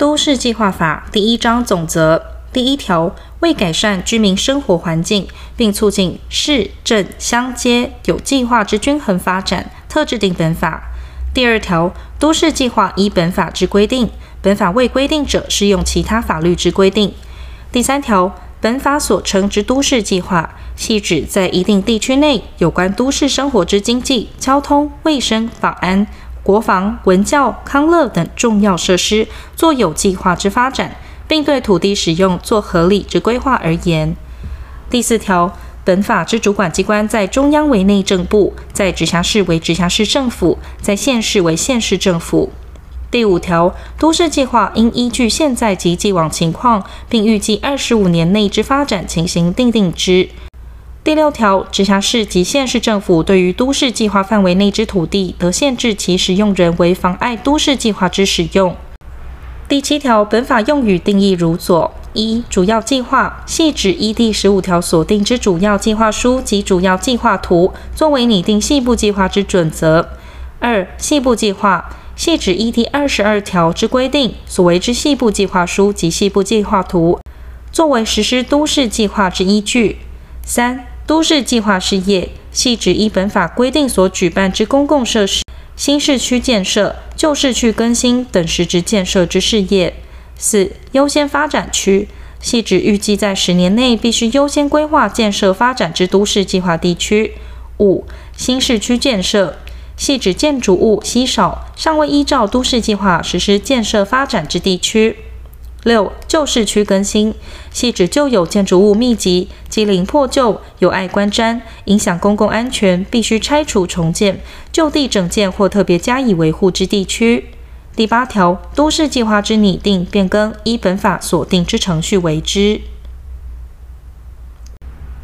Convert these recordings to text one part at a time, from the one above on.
都市计划法第一章总则第一条，为改善居民生活环境，并促进市镇乡街有计划之均衡发展，特制定本法。第二条，都市计划依本法之规定，本法未规定者，适用其他法律之规定。第三条，本法所称之都市计划，系指在一定地区内有关都市生活之经济、交通、卫生、保安、国防、文教、康乐等重要设施，做有计划之发展，并对土地使用做合理之规划而言。第四条。本法之主管机关在中央为内政部，在直辖市为直辖市政府，在县市为县市政府。第五条，都市计划应依据现在及既往情况，并预计二十五年内之发展情形订定之。第六条，直辖市及县市政府对于都市计划范围内之土地，得限制其使用人为妨碍都市计划之使用。第七条，本法用语定义如左。一、主要计划系指依第十五条所定之主要计划书及主要计划图，作为拟定细部计划之准则。二、细部计划系指依第二十二条之规定所为之细部计划书及细部计划图，作为实施都市计划之依据。三、都市计划事业系指依本法规定所举办之公共设施、新市区建设、旧市区更新等实质建设之事业。四、优先发展区系指预计在十年内必须优先规划建设发展之都市计划地区。五、新市区建设系指建筑物稀少、尚未依照都市计划实施建设发展之地区。六、旧市区更新系指旧有建筑物密集、机龄破旧、有碍观瞻、影响公共安全，必须拆除重建、就地整建或特别加以维护之地区。第八条，都市计划之拟定、变更，依本法所定之程序为之。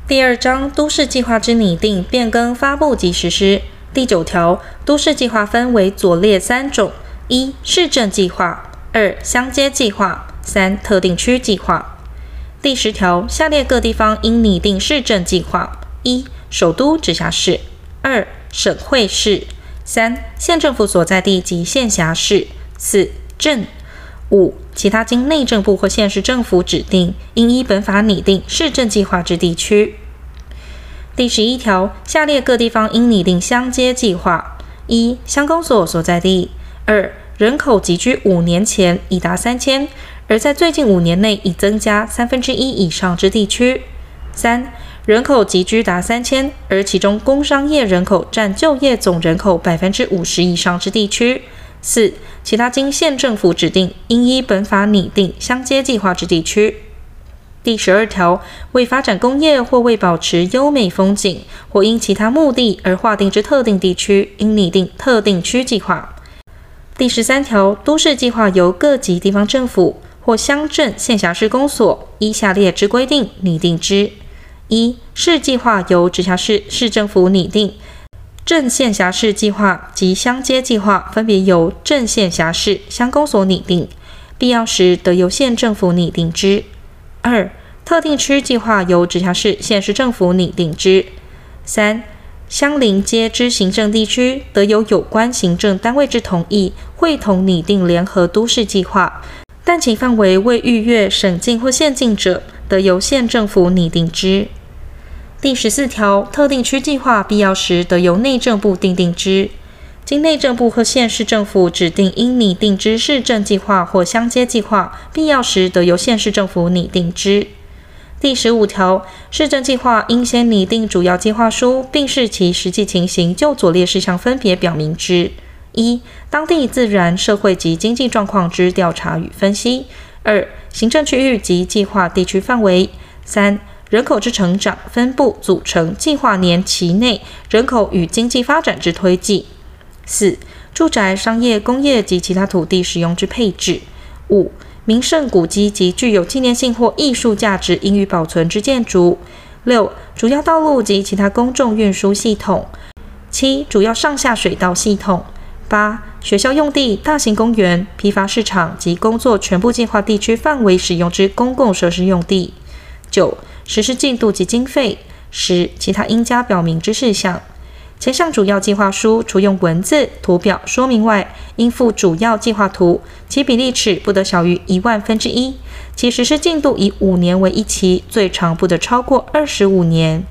第二章，都市计划之拟定、变更、发布及实施。第九条，都市计划分为左列三种：一、市政计划；二、乡街计划；三、特定区计划。第十条，下列各地方应拟定市政计划：一、首都直辖市；二、省会市；三、县政府所在地及县辖市。四镇五其他经内政部或县市政府指定，应依本法拟定市政计划之地区。第十一条，下列各地方应拟定乡街计划：一、乡公所所在地；二、人口集居五年前已达三千，而在最近五年内已增加三分之一以上之地区；三、人口集居达三千，而其中工商业人口占就业总人口百分之五十以上之地区。四、其他经县政府指定，应依本法拟定乡接计划之地区。第十二条，为发展工业或为保持优美风景，或因其他目的而划定之特定地区，应拟定特定区计划。第十三条，都市计划由各级地方政府或乡镇县辖市公所依下列之规定拟定之：一、市计划由直辖市市政府拟定。镇县辖市计划及乡街计划分别由镇县辖市乡公所拟定，必要时得由县政府拟定之。二、特定区计划由直辖市县市政府拟定之。三、相邻街之行政地区得由有关行政单位之同意，会同拟定联合都市计划，但其范围未逾越省境或县境者，得由县政府拟定之。第十四条，特定区计划必要时得由内政部订定之，经内政部和县市政府指定应拟定之市政计划或乡街计划，必要时得由县市政府拟定之。第十五条，市政计划应先拟定主要计划书，并视其实际情形，就左列事项分别表明之：一、当地自然、社会及经济状况之调查与分析；二、行政区域及计划地区范围；三、人口之成长、分布、组成、计划年期内人口与经济发展之推计；四、住宅、商业、工业及其他土地使用之配置；五、名胜古迹及具有纪念性或艺术价值应予保存之建筑；六、主要道路及其他公众运输系统；七、主要上下水道系统；八、学校用地、大型公园、批发市场及工作全部计划地区范围使用之公共设施用地；九、实施进度及经费，十、其他应加表明之事项。前项主要计划书除用文字、图表说明外，应附主要计划图，其比例尺不得小于一万分之一，其实施进度以五年为一期，最长不得超过二十五年。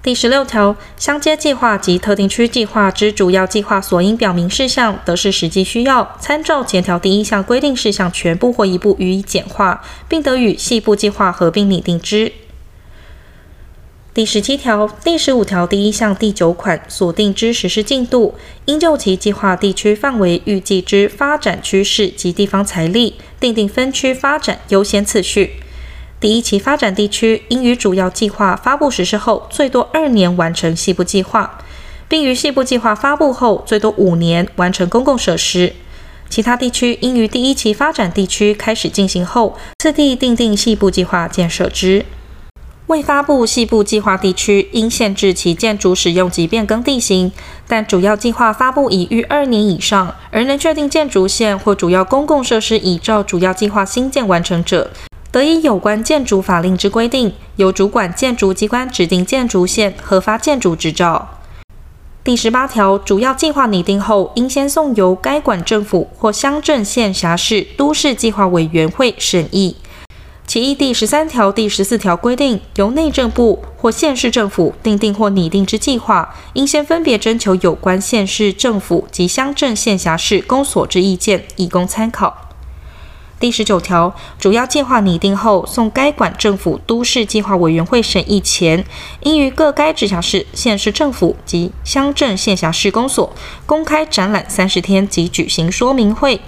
第十六条，乡接计划及特定区计划之主要计划所应表明事项，得视实际需要，参照前条第一项规定事项全部或一部予以简化，并得与细部计划合并拟定之。第十七条、第十五条第一项第九款所定之实施进度，应就其计划地区范围预计之发展趋势及地方财力，订定分区发展优先次序。第一期发展地区应于主要计划发布实施后最多二年完成细部计划，并于细部计划发布后最多五年完成公共设施。其他地区应于第一期发展地区开始进行后，次第订定细部计划建设之。未发布细部计划地区，应限制其建筑使用及变更地形；但主要计划发布已逾二年以上，而能确定建筑线或主要公共设施已照主要计划新建完成者，得以有关建筑法令之规定，由主管建筑机关指定建筑线，核发建筑执照。第十八条，主要计划拟定后，应先送由该管政府或乡镇县辖市都市计划委员会审议。其一第十三条、第十四条规定，由内政部或县市政府订定或拟定之计划，应先分别征求有关县市政府及乡镇县辖市公所之意见，以供参考。第十九条，主要计划拟定后，送该管政府都市计划委员会审议前，应于各该直辖市、县市政府及乡镇县辖市公所公开展览三十天及举行说明会。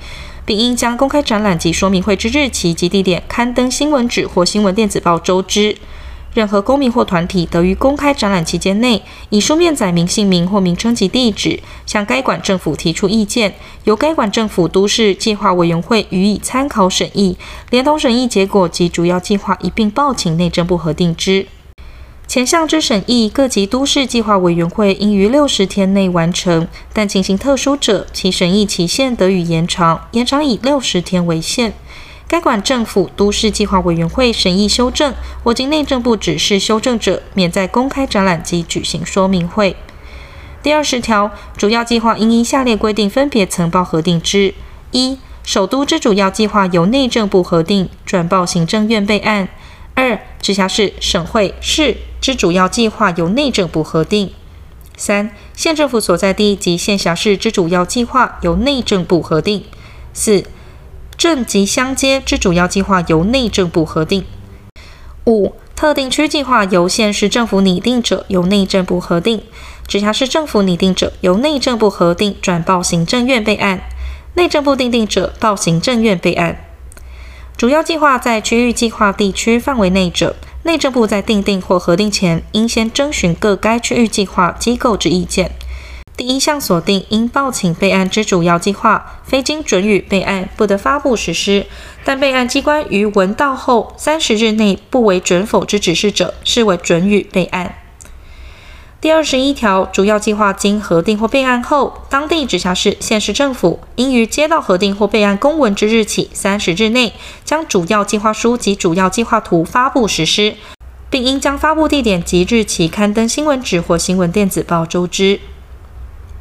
并应将公开展览及说明会之日期及地点刊登新闻纸或新闻电子报周知。任何公民或团体得于公开展览期间内，以书面载明姓名或名称及地址，向该管政府提出意见，由该管政府都市计划委员会予以参考审议，连同审议结果及主要计划一并报请内政部核定之。前项之审议，各级都市计划委员会应于六十天内完成，但情形特殊者，其审议期限得予延长，延长以六十天为限。该管政府都市计划委员会审议修正或经内政部指示修正者，免在公开展览及举行说明会。第二十条，主要计划应依下列规定分别呈报核定之：一、首都之主要计划由内政部核定，转报行政院备案；二、直辖市、省会、市。之主要计划由内政部核定。三、县政府所在地及县辖市之主要计划由内政部核定。四、镇及乡街之主要计划由内政部核定。五、特定区计划由县市政府拟定者由内政部核定，直辖市政府拟定者由内政部核定，转报行政院备案。内政部定定者报行政院备案。主要计划在区域计划地区范围内者。内政部在定定或核定前，应先征询各该区域计划机构之意见。第一项锁定应报请备案之主要计划，非经准予备案，不得发布实施。但备案机关于闻到后三十日内不为准否之指示者，视为准予备案。第二十一条，主要计划经核定或备案后，当地直辖市、县市政府应于接到核定或备案公文之日起三十日内，将主要计划书及主要计划图发布实施，并应将发布地点及日期刊登新闻纸或新闻电子报周知。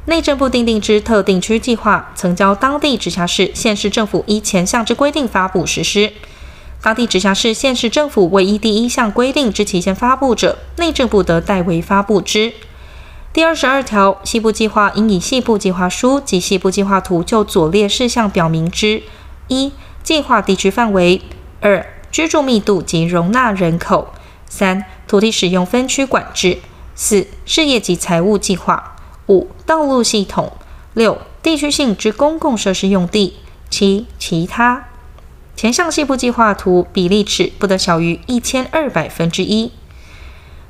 内政部订定之特定区计划，曾交当地直辖市、县市政府依前项之规定发布实施。当地直辖市、县市政府未依第一项规定之期限发布者，内政部得代为发布之。第二十二条，西部计划应以西部计划书及西部计划图就左列事项表明之：一、计划地区范围；二、居住密度及容纳人口；三、土地使用分区管制；四、事业及财务计划；五、道路系统；六、地区性之公共设施用地；七、其他。前项细部计划图比例尺不得小于一千二百分之一。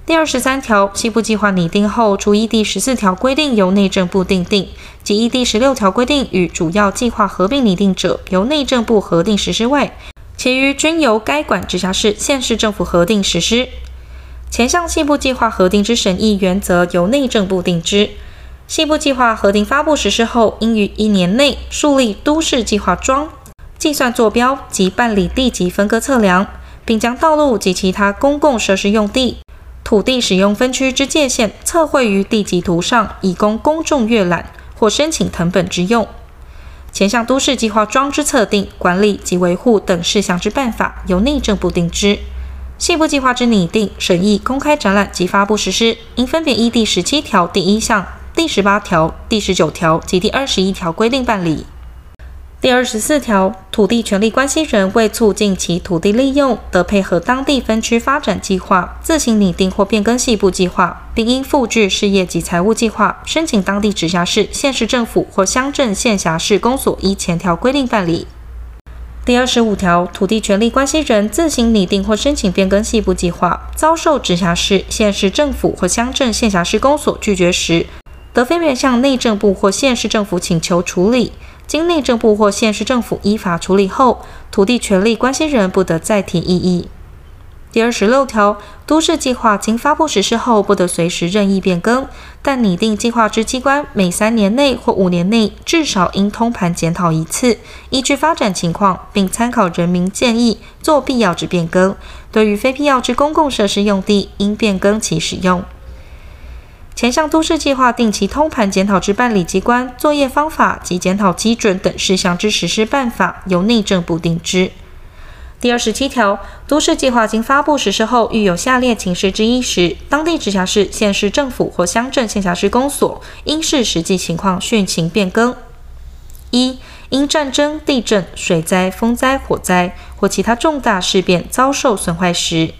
第二十三条，细部计划拟定后，除依第十四条规定由内政部订定，及依第十六条规定与主要计划合并拟定者，由内政部核定实施外，其余均由该管直辖市、县市政府核定实施。前项细部计划核定之审议原则由内政部定之。细部计划核定发布实施后，应于一年内树立都市计划桩。计算坐标及办理地籍分割测量，并将道路及其他公共设施用地土地使用分区之界限测绘于地籍图上，以供公众阅览或申请藤本之用。前项都市计划桩之测定、管理及维护等事项之办法，由内政部定之。细部计划之拟定、审议、公开展览及发布实施，应分别依第十七条第一项、第十八条、第十九条及第二十一条规定办理。第二十四条，土地权利关系人为促进其土地利用，得配合当地分区发展计划，自行拟定或变更细部计划，并应附具事业及财务计划，申请当地直辖市、县市政府或乡镇县辖市公所依前条规定办理。第二十五条，土地权利关系人自行拟定或申请变更细部计划，遭受直辖市、县市政府或乡镇县辖市公所拒绝时，得分别向内政部或县市政府请求处理。经内政部或县市政府依法处理后，土地权利关系人不得再提异议。第二十六条，都市计划经发布实施后，不得随时任意变更，但拟定计划之机关每三年内或五年内至少应通盘检讨一次，依据发展情况，并参考人民建议，做必要之变更。对于非必要之公共设施用地，应变更其使用。前项都市计划定期通盘检讨之办理机关作业方法及检讨基准等事项之实施办法，由内政部定之。第二十七条，都市计划经发布实施后，遇有下列情事之一时，当地直辖市、县市政府或乡镇县辖市公所应视实际情况训行变更：一、因战争、地震、水灾、风灾、火灾或其他重大事变遭受损坏时；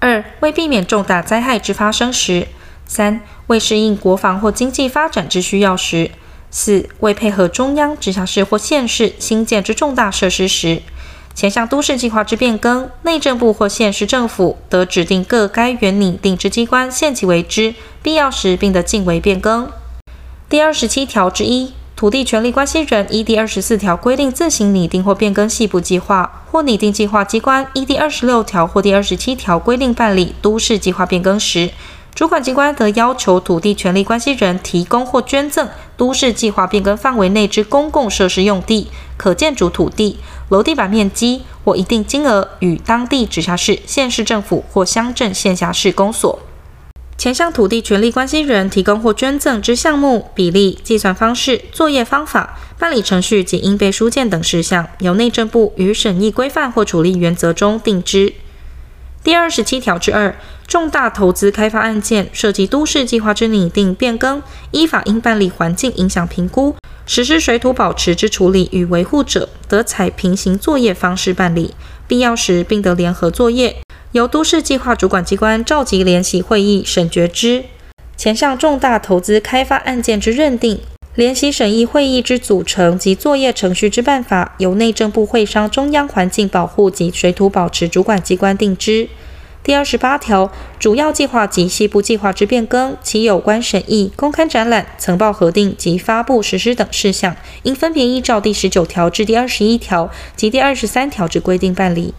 二、为避免重大灾害之发生时。三、为适应国防或经济发展之需要时；四、为配合中央、直辖市或县市兴建之重大设施时。前项都市计划之变更，内政部或县市政府得指定各该原拟定之机关，限期为之，必要时并得径为变更。第二十七条之一，土地权利关系人依第二十四条规定自行拟定或变更细部计划，或拟定计划机关依第二十六条或第二十七条规定办理都市计划变更时。主管机关得要求土地权利关系人提供或捐赠都市计划变更范围内之公共设施用地、可建筑土地、楼地板面积或一定金额，与当地直辖市、县市政府或乡镇县辖市公所。前项土地权利关系人提供或捐赠之项目、比例、计算方式、作业方法、办理程序及应备书件等事项，由内政部于审议规范或处理原则中定之。第二十七条之二，重大投资开发案件涉及都市计划之拟定变更，依法应办理环境影响评估，实施水土保持之处理与维护者，得采平行作业方式办理，必要时并得联合作业，由都市计划主管机关召集联席会议审决之。前项重大投资开发案件之认定。联席审议会议之组成及作业程序之办法，由内政部会商中央环境保护及水土保持主管机关定之。第二十八条，主要计划及西部计划之变更，其有关审议、公开展览、呈报核定及发布实施等事项，应分别依照第十九条至第二十一条及第二十三条之规定办理。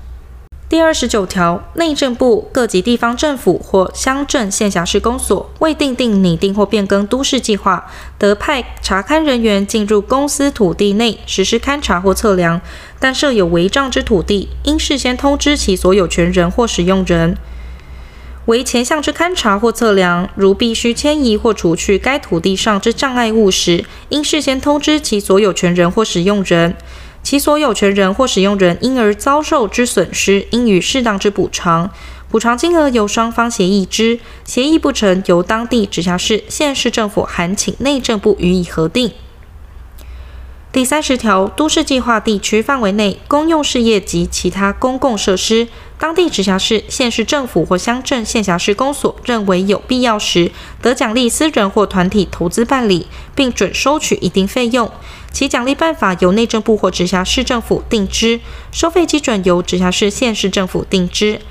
第二十九条，内政部各级地方政府或乡镇县辖市公所未订定拟定或变更都市计划，得派查勘人员进入公司土地内实施勘查或测量。但设有违障之土地，应事先通知其所有权人或使用人。为前项之勘查或测量，如必须迁移或除去该土地上之障碍物时，应事先通知其所有权人或使用人。其所有权人或使用人因而遭受之损失，应予适当之补偿。补偿金额由双方协议之，协议不成，由当地直辖市、县市政府函请内政部予以核定。第三十条，都市计划地区范围内公用事业及其他公共设施，当地直辖市、县市政府或乡镇县辖市公所认为有必要时，得奖励私人或团体投资办理，并准收取一定费用。其奖励办法由内政部或直辖市政府定之，收费基准由直辖市、县市政府定之。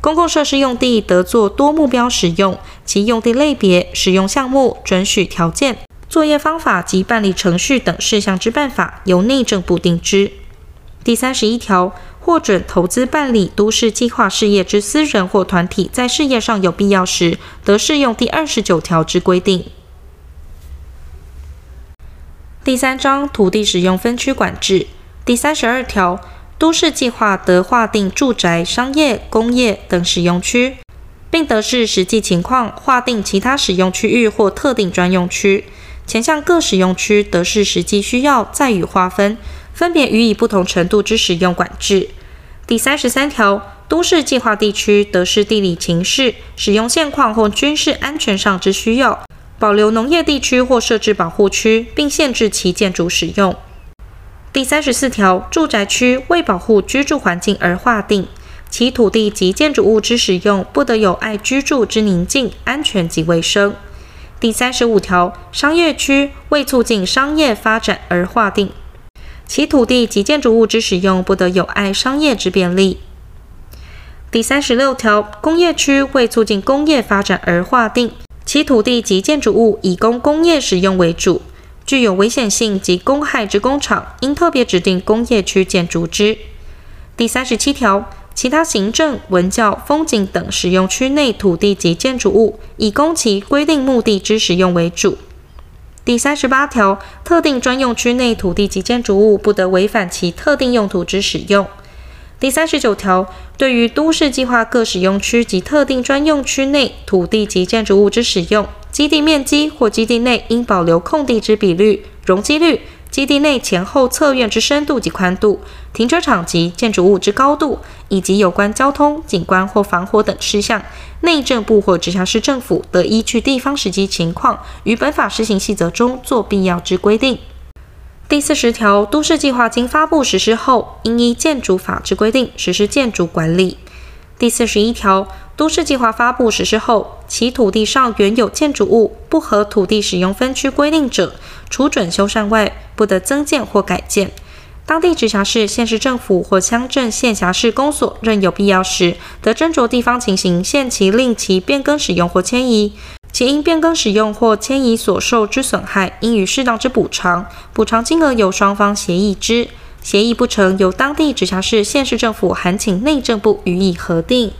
公共设施用地得做多目标使用，其用地类别、使用项目、准许条件。作业方法及办理程序等事项之办法，由内政部定之。第三十一条，获准投资办理都市计划事业之私人或团体，在事业上有必要时，得适用第二十九条之规定。第三章土地使用分区管制第三十二条，都市计划得划定住宅、商业、工业等使用区。并得视实际情况划定其他使用区域或特定专用区。前项各使用区得视实际需要再予划分，分别予以不同程度之使用管制。第三十三条，都市计划地区得视地理情势、使用现况或军事安全上之需要，保留农业地区或设置保护区，并限制其建筑使用。第三十四条，住宅区为保护居住环境而划定，其土地及建筑物之使用不得有碍居住之宁静、安全及卫生。第三十五条，商业区为促进商业发展而划定，其土地及建筑物之使用不得有碍商业之便利。第三十六条，工业区为促进工业发展而划定，其土地及建筑物以供工业使用为主，具有危险性及公害之工厂，应特别指定工业区建筑之。第三十七条。其他行政、文教、风景等使用区内土地及建筑物，以供其规定目的之使用为主。第三十八条，特定专用区内土地及建筑物不得违反其特定用途之使用。第三十九条，对于都市计划各使用区及特定专用区内土地及建筑物之使用，基地面积或基地内应保留空地之比率、容积率。基地内前后侧院之深度及宽度，停车场及建筑物之高度，以及有关交通、景观或防火等事项，内政部或直辖市政府得依据地方实际情况，于本法施行细则中做必要之规定。第四十条，都市计划经发布实施后，应依建筑法之规定实施建筑管理。第四十一条，都市计划发布实施后，其土地上原有建筑物不合土地使用分区规定者，除准修缮外，不得增建或改建。当地直辖市、县市政府或乡镇县辖市公所认有必要时，得斟酌地方情形，限期令其变更使用或迁移。其因变更使用或迁移所受之损害，应予适当之补偿，补偿金额由双方协议之。协议不成，由当地直辖市、县市政府函请内政部予以核定。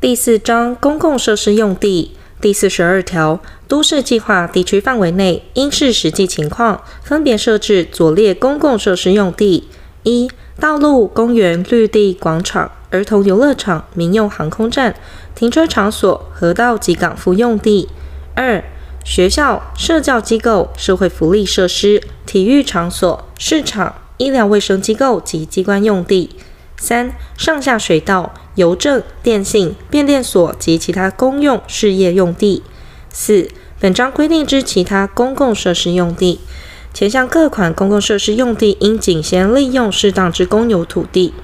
第四章公共设施用地。第四十二条，都市计划地区范围内，应视实际情况，分别设置左列公共设施用地：一、道路、公园、绿地、广场、儿童游乐场、民用航空站、停车场所、河道及港埠用地；二、学校、社教机构、社会福利设施、体育场所、市场、医疗卫生机构及机关用地；三、上下水道、邮政、电信、变电所及其他公用事业用地；四、本章规定之其他公共设施用地。前项各款公共设施用地，应仅先利用适当之公有土地。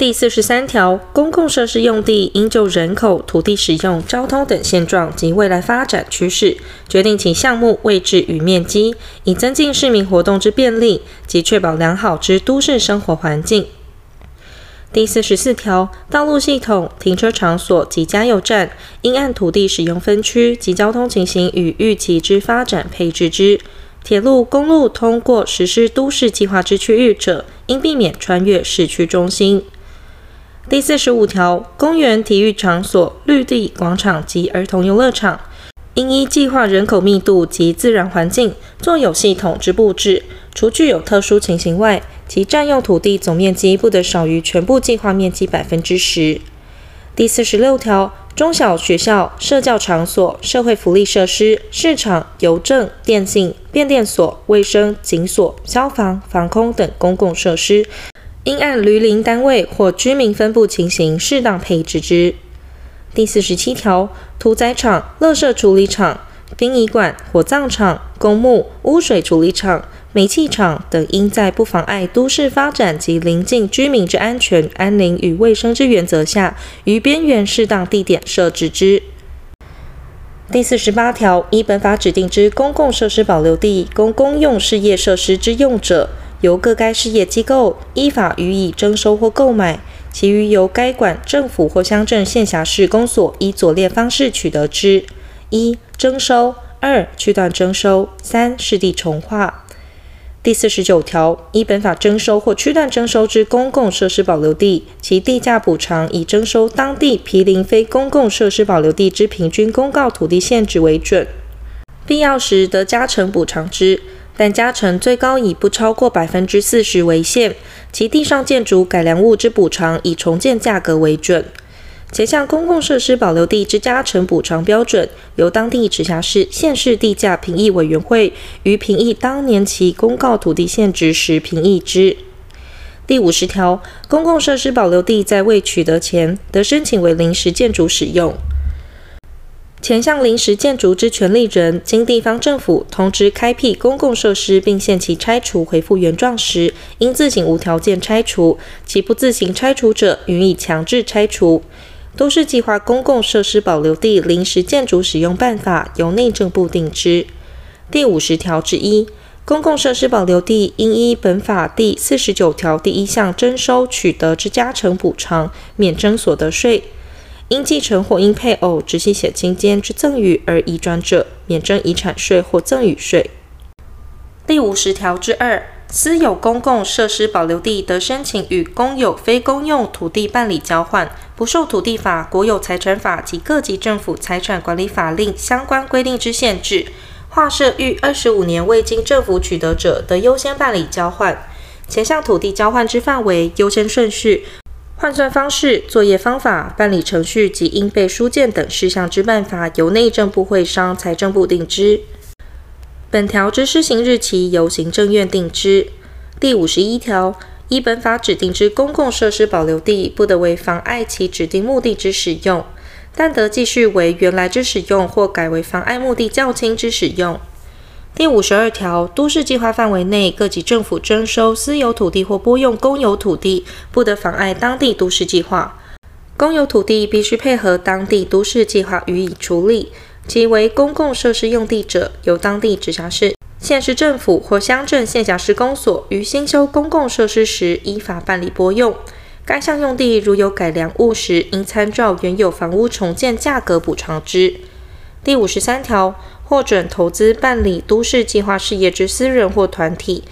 第四十三条，公共设施用地应就人口、土地使用、交通等现状及未来发展趋势，决定其项目位置与面积，以增进市民活动之便利及确保良好之都市生活环境。第四十四条，道路系统、停车场所及加油站，应按土地使用分区及交通情形与预期之发展配置之。铁路、公路通过实施都市计划之区域者，应避免穿越市区中心。第四十五条，公园、体育场所、绿地广场及儿童游乐场，应依计划人口密度及自然环境，做有系统之布置。除具有特殊情形外，其占用土地总面积不得少于全部计划面积百分之十。第四十六条，中小学校、社教场所、社会福利设施、市场、邮政、电信、变电所、卫生、警所、消防、防空等公共设施。应按邻里单位或居民分布情形适当配置之。第四十七条，屠宰场、垃圾处理场、殡仪馆、火葬场、公墓、污水处理厂、煤气厂等，应在不妨碍都市发展及邻近居民之安全、安宁与卫生之原则下，于边缘适当地点设置之。第四十八条，依本法指定之公共设施保留地，供公用事业设施之用者。由各该事业机构依法予以征收或购买，其余由该管政府或乡镇县辖市公所依左列方式取得之：一、征收；二、区段征收；三、市地重划。第四十九条，依本法征收或区段征收之公共设施保留地，其地价补偿以征收当地毗邻非公共设施保留地之平均公告土地现值为准，必要时得加成补偿之。但加成最高以不超过百分之四十为限，其地上建筑改良物之补偿以重建价格为准。前项公共设施保留地之加成补偿标准，由当地直辖市、县市地价评议委员会于评议当年其公告土地现值时评议之。第五十条，公共设施保留地在未取得前，得申请为临时建筑使用。前项临时建筑之权利人，经地方政府通知开辟公共设施，并限期拆除恢复原状时，应自行无条件拆除；其不自行拆除者，予以强制拆除。都市计划公共设施保留地临时建筑使用办法由内政部定之。第五十条之一，公共设施保留地应依本法第四十九条第一项征收取得之加成补偿，免征所得税；因继承或因配偶、直系血亲间之赠与而移转者，免征遗产税或赠与税。第五十条之二。私有公共设施保留地得申请与公有非公用土地办理交换，不受土地法、国有财产法及各级政府财产管理法令相关规定之限制。划设逾二十五年未经政府取得者，得优先办理交换。前项土地交换之范围、优先顺序、换算方式、作业方法、办理程序及应备书件等事项之办法，由内政部会商财政部定之。本条之施行日期由行政院定之。第五十一条，依本法指定之公共设施保留地，不得为妨碍其指定目的之使用，但得继续为原来之使用，或改为妨碍目的较轻之使用。第五十二条，都市计划范围内各级政府征收私有土地或拨用公有土地，不得妨碍当地都市计划。公有土地必须配合当地都市计划予以处理。其为公共设施用地者，由当地直辖市、县市政府或乡镇县辖市公所于新修公共设施时，依法办理拨用。该项用地如有改良物时，应参照原有房屋重建价格补偿之。第五十三条，获准投资办理都市计划事业之私人或团体，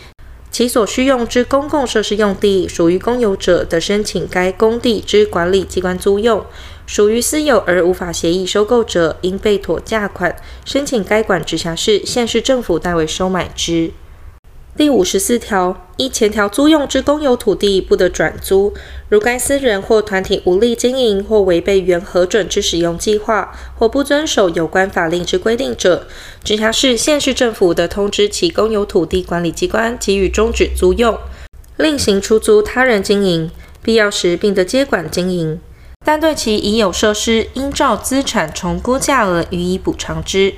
其所需用之公共设施用地属于公有者，的申请该工地之管理机关租用。属于私有而无法协议收购者，应被妥价款，申请该管直辖市、县市政府代为收买之。第五十四条，依前条租用之公有土地，不得转租。如该私人或团体无力经营，或违背原核准之使用计划，或不遵守有关法令之规定者，直辖市、县市政府得通知其公有土地管理机关，给予终止租用，另行出租他人经营，必要时并得接管经营。但对其已有设施，应照资产重估价额予以补偿之。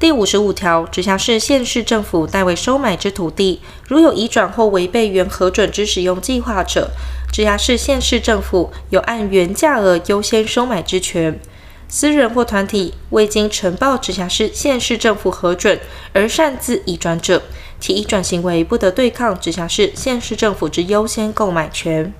第五十五条，直辖市、县市政府代为收买之土地，如有移转或违背原核准之使用计划者，直辖市、县市政府有按原价额优先收买之权。私人或团体未经呈报直辖市、县市政府核准而擅自移转者，其移转行为不得对抗直辖市、县市政府之优先购买权。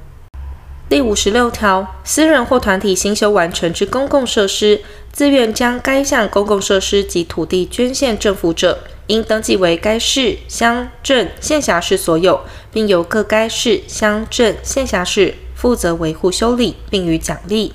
第五十六条，私人或团体兴修完成之公共设施，自愿将该项公共设施及土地捐献政府者，应登记为该市、乡镇、县辖市所有，并由各该市、乡镇、县辖市负责维护修理，并予奖励。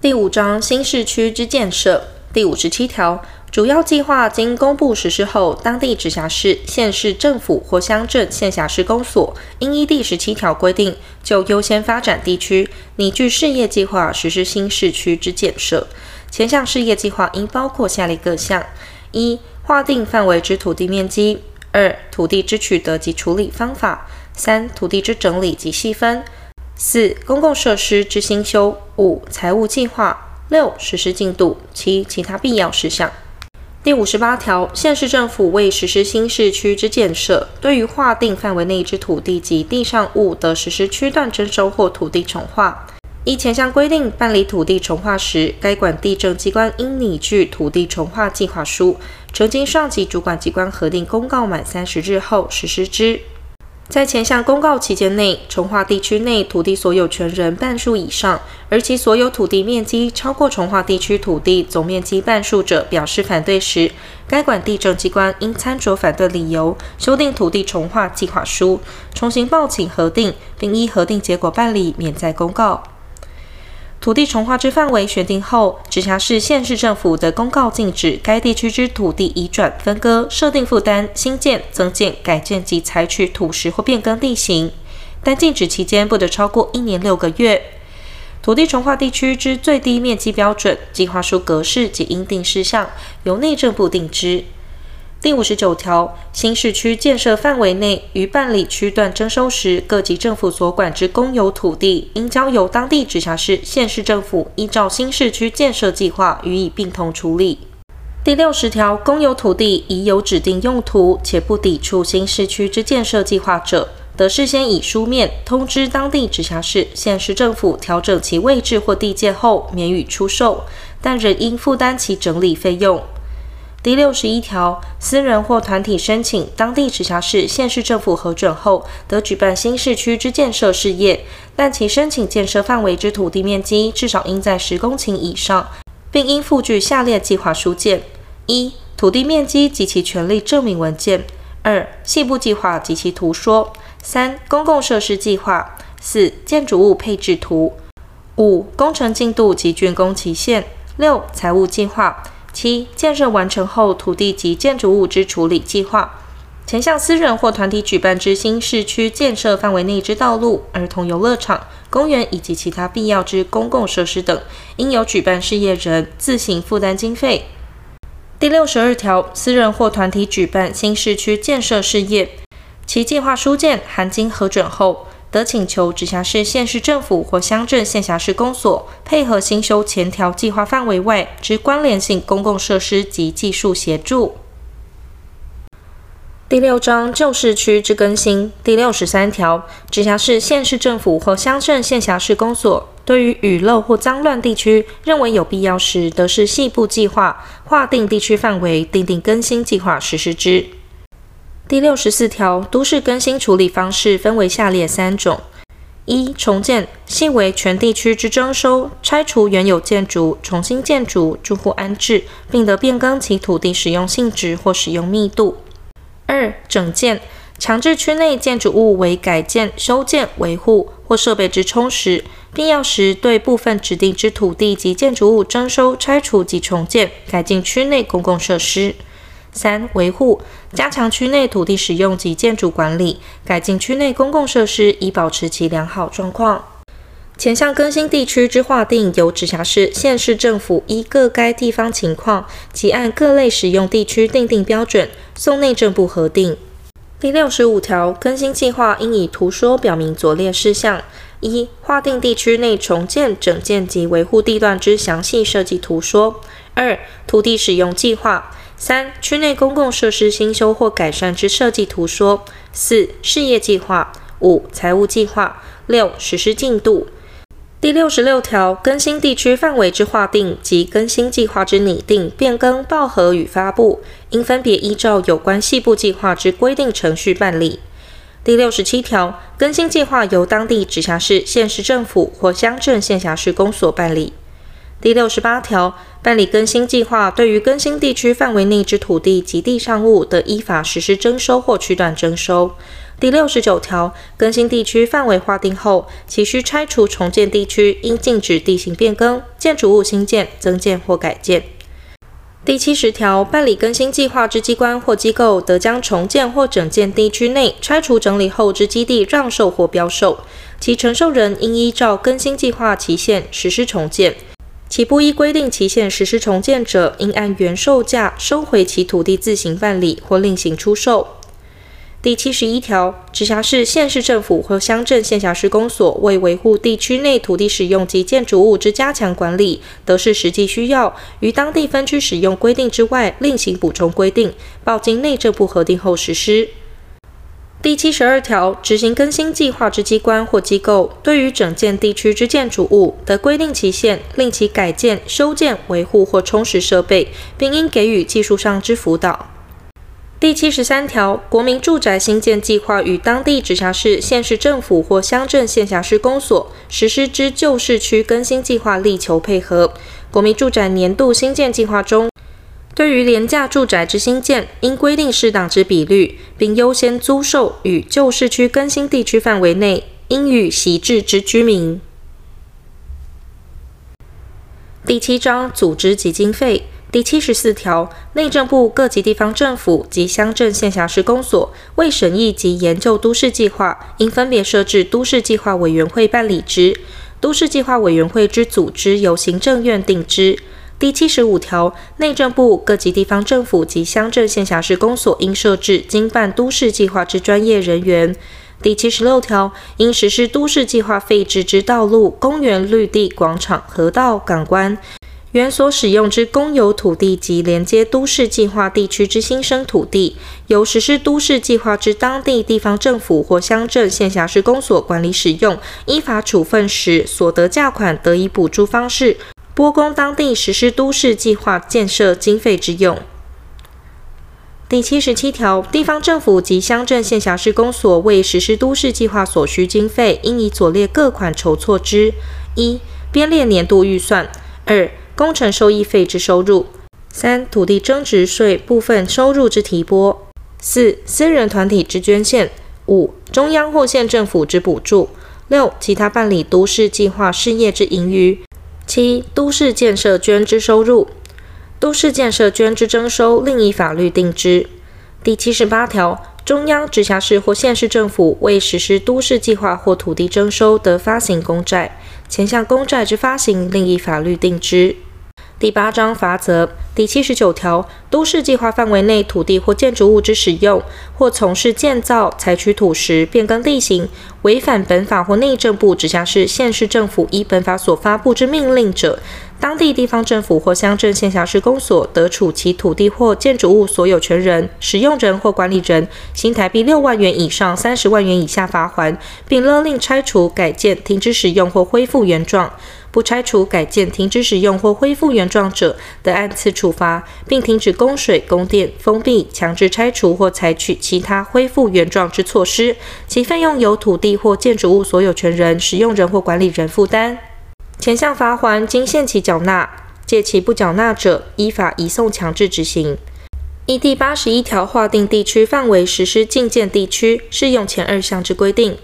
第五章新市区之建设第五十七条。主要计划经公布实施后，当地直辖市、县市政府或乡镇、县辖市公所应依第十七条规定，就优先发展地区拟具事业计划实施新市区之建设。前项事业计划应包括下列各项：一、划定范围之土地面积；二、土地之取得及处理方法；三、土地之整理及细分；四、公共设施之兴修；五、财务计划；六、实施进度；七、其他必要事项。第五十八条，县市政府为实施新市区之建设，对于划定范围内之土地及地上物，的实施区段征收或土地重划。依前项规定办理土地重划时，该管地政机关应拟具土地重划计划书，呈经上级主管机关核定公告满三十日后实施之。在前项公告期间内，重化地区内土地所有权人半数以上，而其所有土地面积超过重化地区土地总面积半数者，表示反对时，该管地政机关应参酌反对理由，修订土地重划计划书，重新报请核定，并依核定结果办理，免再公告。土地重划之范围选定后，直辖市、县市政府的公告禁止该地区之土地移转、分割、设定负担、新建、增建、改建及采取土石或变更地形，但禁止期间不得超过一年六个月。土地重划地区之最低面积标准、计划书格式及应定事项，由内政部定之。第五十九条，新市区建设范围内于办理区段征收时，各级政府所管之公有土地，应交由当地直辖市、县市政府依照新市区建设计划予以并同处理。第六十条，公有土地已有指定用途，且不抵触新市区之建设计划者，得事先以书面通知当地直辖市、县市政府调整其位置或地界后，免予出售，但仍应负担其整理费用。第六十一条，私人或团体申请当地直辖市、县市政府核准后，得举办新市区之建设事业，但其申请建设范围之土地面积至少应在十公顷以上，并应附具下列计划书件：一、土地面积及其权利证明文件；二、细部计划及其图说；三、公共设施计划；四、建筑物配置图；五、工程进度及竣工期限；六、财务计划。七、建设完成后土地及建筑物之处理计划，前向私人或团体举办之新市区建设范围内之道路、儿童游乐场、公园以及其他必要之公共设施等，应由举办事业人自行负担经费。第六十二条，私人或团体举办新市区建设事业，其计划书件含经核准后，得请求直辖市、县市政府或乡镇县辖市公所配合新修前条计划范围外之关联性公共设施及技术协助。第六章旧市区之更新第六十三条，直辖市、县市政府或乡镇县辖市公所对于雨漏或脏乱地区，认为有必要时，得视细部计划划定地区范围，订定更新计划实施之。第六十四条，都市更新处理方式分为下列三种：一、重建，系为全地区之征收、拆除原有建筑、重新建筑、住户安置，并得变更其土地使用性质或使用密度；二、整建，强制区内建筑物为改建、修建、维护或设备之充实，必要时对部分指定之土地及建筑物征收、拆除及重建、改进区内公共设施。三、维护，加强区内土地使用及建筑管理，改进区内公共设施，以保持其良好状况。前项更新地区之划定，由直辖市、县市政府依各该地方情况，及按各类使用地区订定标准，送内政部核定。第六十五条，更新计划应以图说表明左列事项：一、划定地区内重建、整建及维护地段之详细设计图说；二、土地使用计划。三、区内公共设施新修或改善之设计图说；四、事业计划；五、财务计划；六、实施进度。第六十六条，更新地区范围之划定及更新计划之拟定、变更、报核与发布，应分别依照有关细部计划之规定程序办理。第六十七条，更新计划由当地直辖市、县市政府或乡镇县辖市公所办理。第六十八条，办理更新计划，对于更新地区范围内之土地及地上物，得依法实施征收或区段征收。第六十九条，更新地区范围划定后，其需拆除重建地区，应禁止地形变更、建筑物新建、增建或改建。第七十条，办理更新计划之机关或机构，得将重建或整建地区内拆除整理后之基地让售或标售，其承受人应依照更新计划期限实施重建。其不依规定期限实施重建者，应按原售价收回其土地自行办理或另行出售。第七十一条，直辖市、县市政府或乡镇县辖市公所为维护地区内土地使用及建筑物之加强管理，得视实际需要，于当地分区使用规定之外，另行补充规定，报经内政部核定后实施。第七十二条，执行更新计划之机关或机构，对于整建地区之建筑物，得规定期限，令其改建、修建、维护或充实设备，并应给予技术上之辅导。第七十三条，国民住宅新建计划与当地直辖市、县市政府或乡镇县辖市公所实施之旧市区更新计划，力求配合。国民住宅年度新建计划中，对于廉价住宅之新建，应规定适当之比率，并优先租售与旧市区更新地区范围内应予闲置之居民。第七章组织及经费第七十四条，内政部各级地方政府及乡镇县辖市公所为审议及研究都市计划，应分别设置都市计划委员会办理之。都市计划委员会之组织由行政院定之。第七十五条，内政部各级地方政府及乡镇县辖市公所应设置经办都市计划之专业人员。第七十六条，应实施都市计划废置之道路、公园、绿地、广场、河道、港湾，原所使用之公有土地及连接都市计划地区之新生土地，由实施都市计划之当地地方政府或乡镇县辖市公所管理使用，依法处分时所得价款，得以补助方式拨供当地实施都市计划建设经费之用。第七十七条，地方政府及乡镇县辖市公所为实施都市计划所需经费，应以左列各款筹措之：一、编列年度预算；二、工程收益费之收入；三、土地增值税部分收入之提拨；四、私人团体之捐献；五、中央或县政府之补助；六、其他办理都市计划事业之盈余；七、都市建设捐资收入。都市建设捐资征收，另一法律定之。第七十八条，中央直辖市或县市政府为实施都市计划或土地征收，得发行公债，前项公债之发行，另一法律定之。第八章罚则第七十九条，都市计划范围内土地或建筑物之使用，或从事建造、采取土石、变更地形，违反本法或内政部直辖市、县市政府依本法所发布之命令者，当地地方政府或乡镇县辖市公所得处其土地或建筑物所有权人、使用人或管理人，新台币六万元以上三十万元以下罚锾，并勒令拆除、改建、停止使用或恢复原状。不拆除、改建、停止使用或恢复原状者，得按次处罚，并停止供水、供电、封闭、强制拆除或采取其他恢复原状之措施，其费用由土地或建筑物所有权人、使用人或管理人负担。前项罚锾经限期缴纳，届期不缴纳者，依法移送强制执行。依第八十一条划定地区范围实施禁建地区，适用前二项之规定。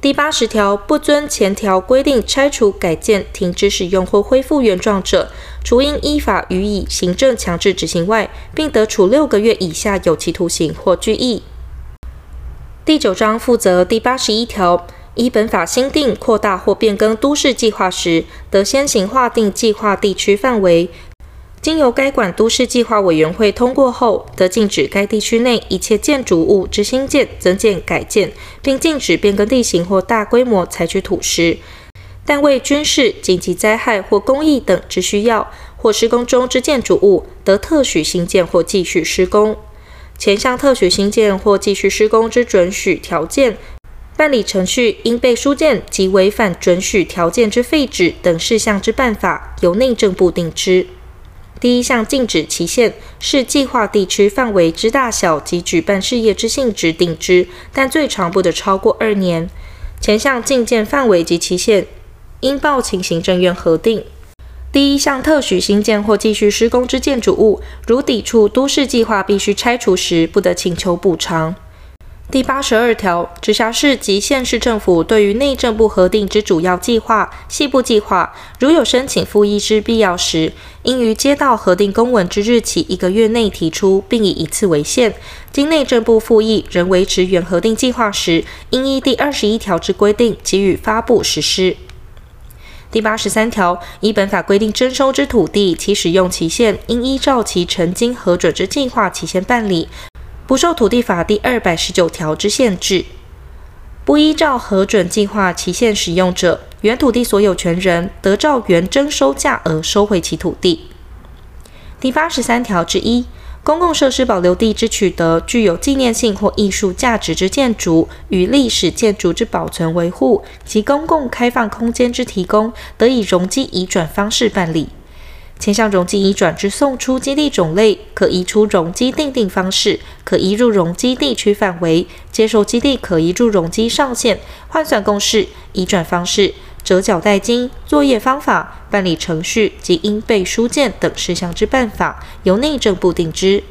第八十条不遵前条规定拆除、改建、停止使用或恢复原状者，除应依法予以行政强制执行外，并得处六个月以下有期徒刑或拘役。第九章负责第八十一条，依本法新订、扩大或变更都市计划时，得先行划定计划地区范围。经由该管都市计划委员会通过后，得禁止该地区内一切建筑物之新建、增建、改建，并禁止变更地形或大规模采取土石。但为军事、紧急灾害或公益等之需要，或施工中之建筑物，得特许兴建或继续施工。前项特许兴建或继续施工之准许条件、办理程序应被书件及违反准许条件之废止等事项之办法，由内政部定之。第一项禁止期限是计划地区范围之大小及举办事业之性质定之，但最长不得超过二年。前项禁建范围及期限，应报请行政院核定。第一项特许新建或继续施工之建筑物，如抵触都市计划必须拆除时，不得请求补偿。第八十二条，直辖市及县市政府对于内政部核定之主要计划、细部计划，如有申请复议之必要时，应于接到核定公文之日起一个月内提出，并以一次为限。经内政部复议仍维持原核定计划时，应依第二十一条之规定给予发布实施。第八十三条，依本法规定征收之土地，其使用期限应依照其曾经核准之计划期限办理。不受土地法第二百十九条之限制，不依照核准计划期限使用者，原土地所有权人得照原征收价额收回其土地。第八十三条之一，公共设施保留地之取得，具有纪念性或艺术价值之建筑与历史建筑之保存维护及公共开放空间之提供，得以容积移转方式办理。前向容积移转之送出基地种类，可移出容积定定方式，可移入容积地区范围，接受基地可移入容积上限，换算公式，移转方式，折角代金，作业方法，办理程序及应备书件等事项之办法，由内政部定之。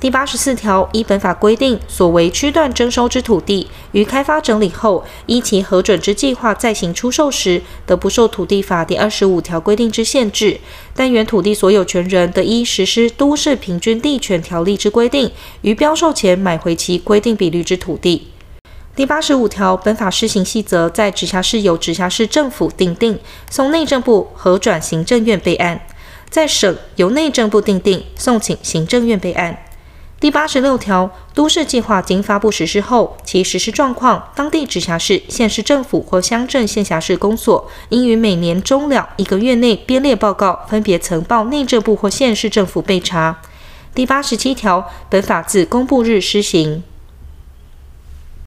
第八十四条，依本法规定，所为区段征收之土地，于开发整理后，依其核准之计划再行出售时，得不受土地法第二十五条规定之限制。但原土地所有权人得依实施都市平均地权条例之规定，于标售前买回其规定比率之土地。第八十五条，本法施行细则在直辖市由直辖市政府订定，送内政部核转行政院备案；在省由内政部订定，送请行政院备案。第八十六条，都市计划经发布实施后，其实施状况，当地直辖市、县市政府或乡镇县辖市公所，应于每年终了一个月内编列报告，分别呈报内政部或县市政府备查。第八十七条，本法自公布日施行。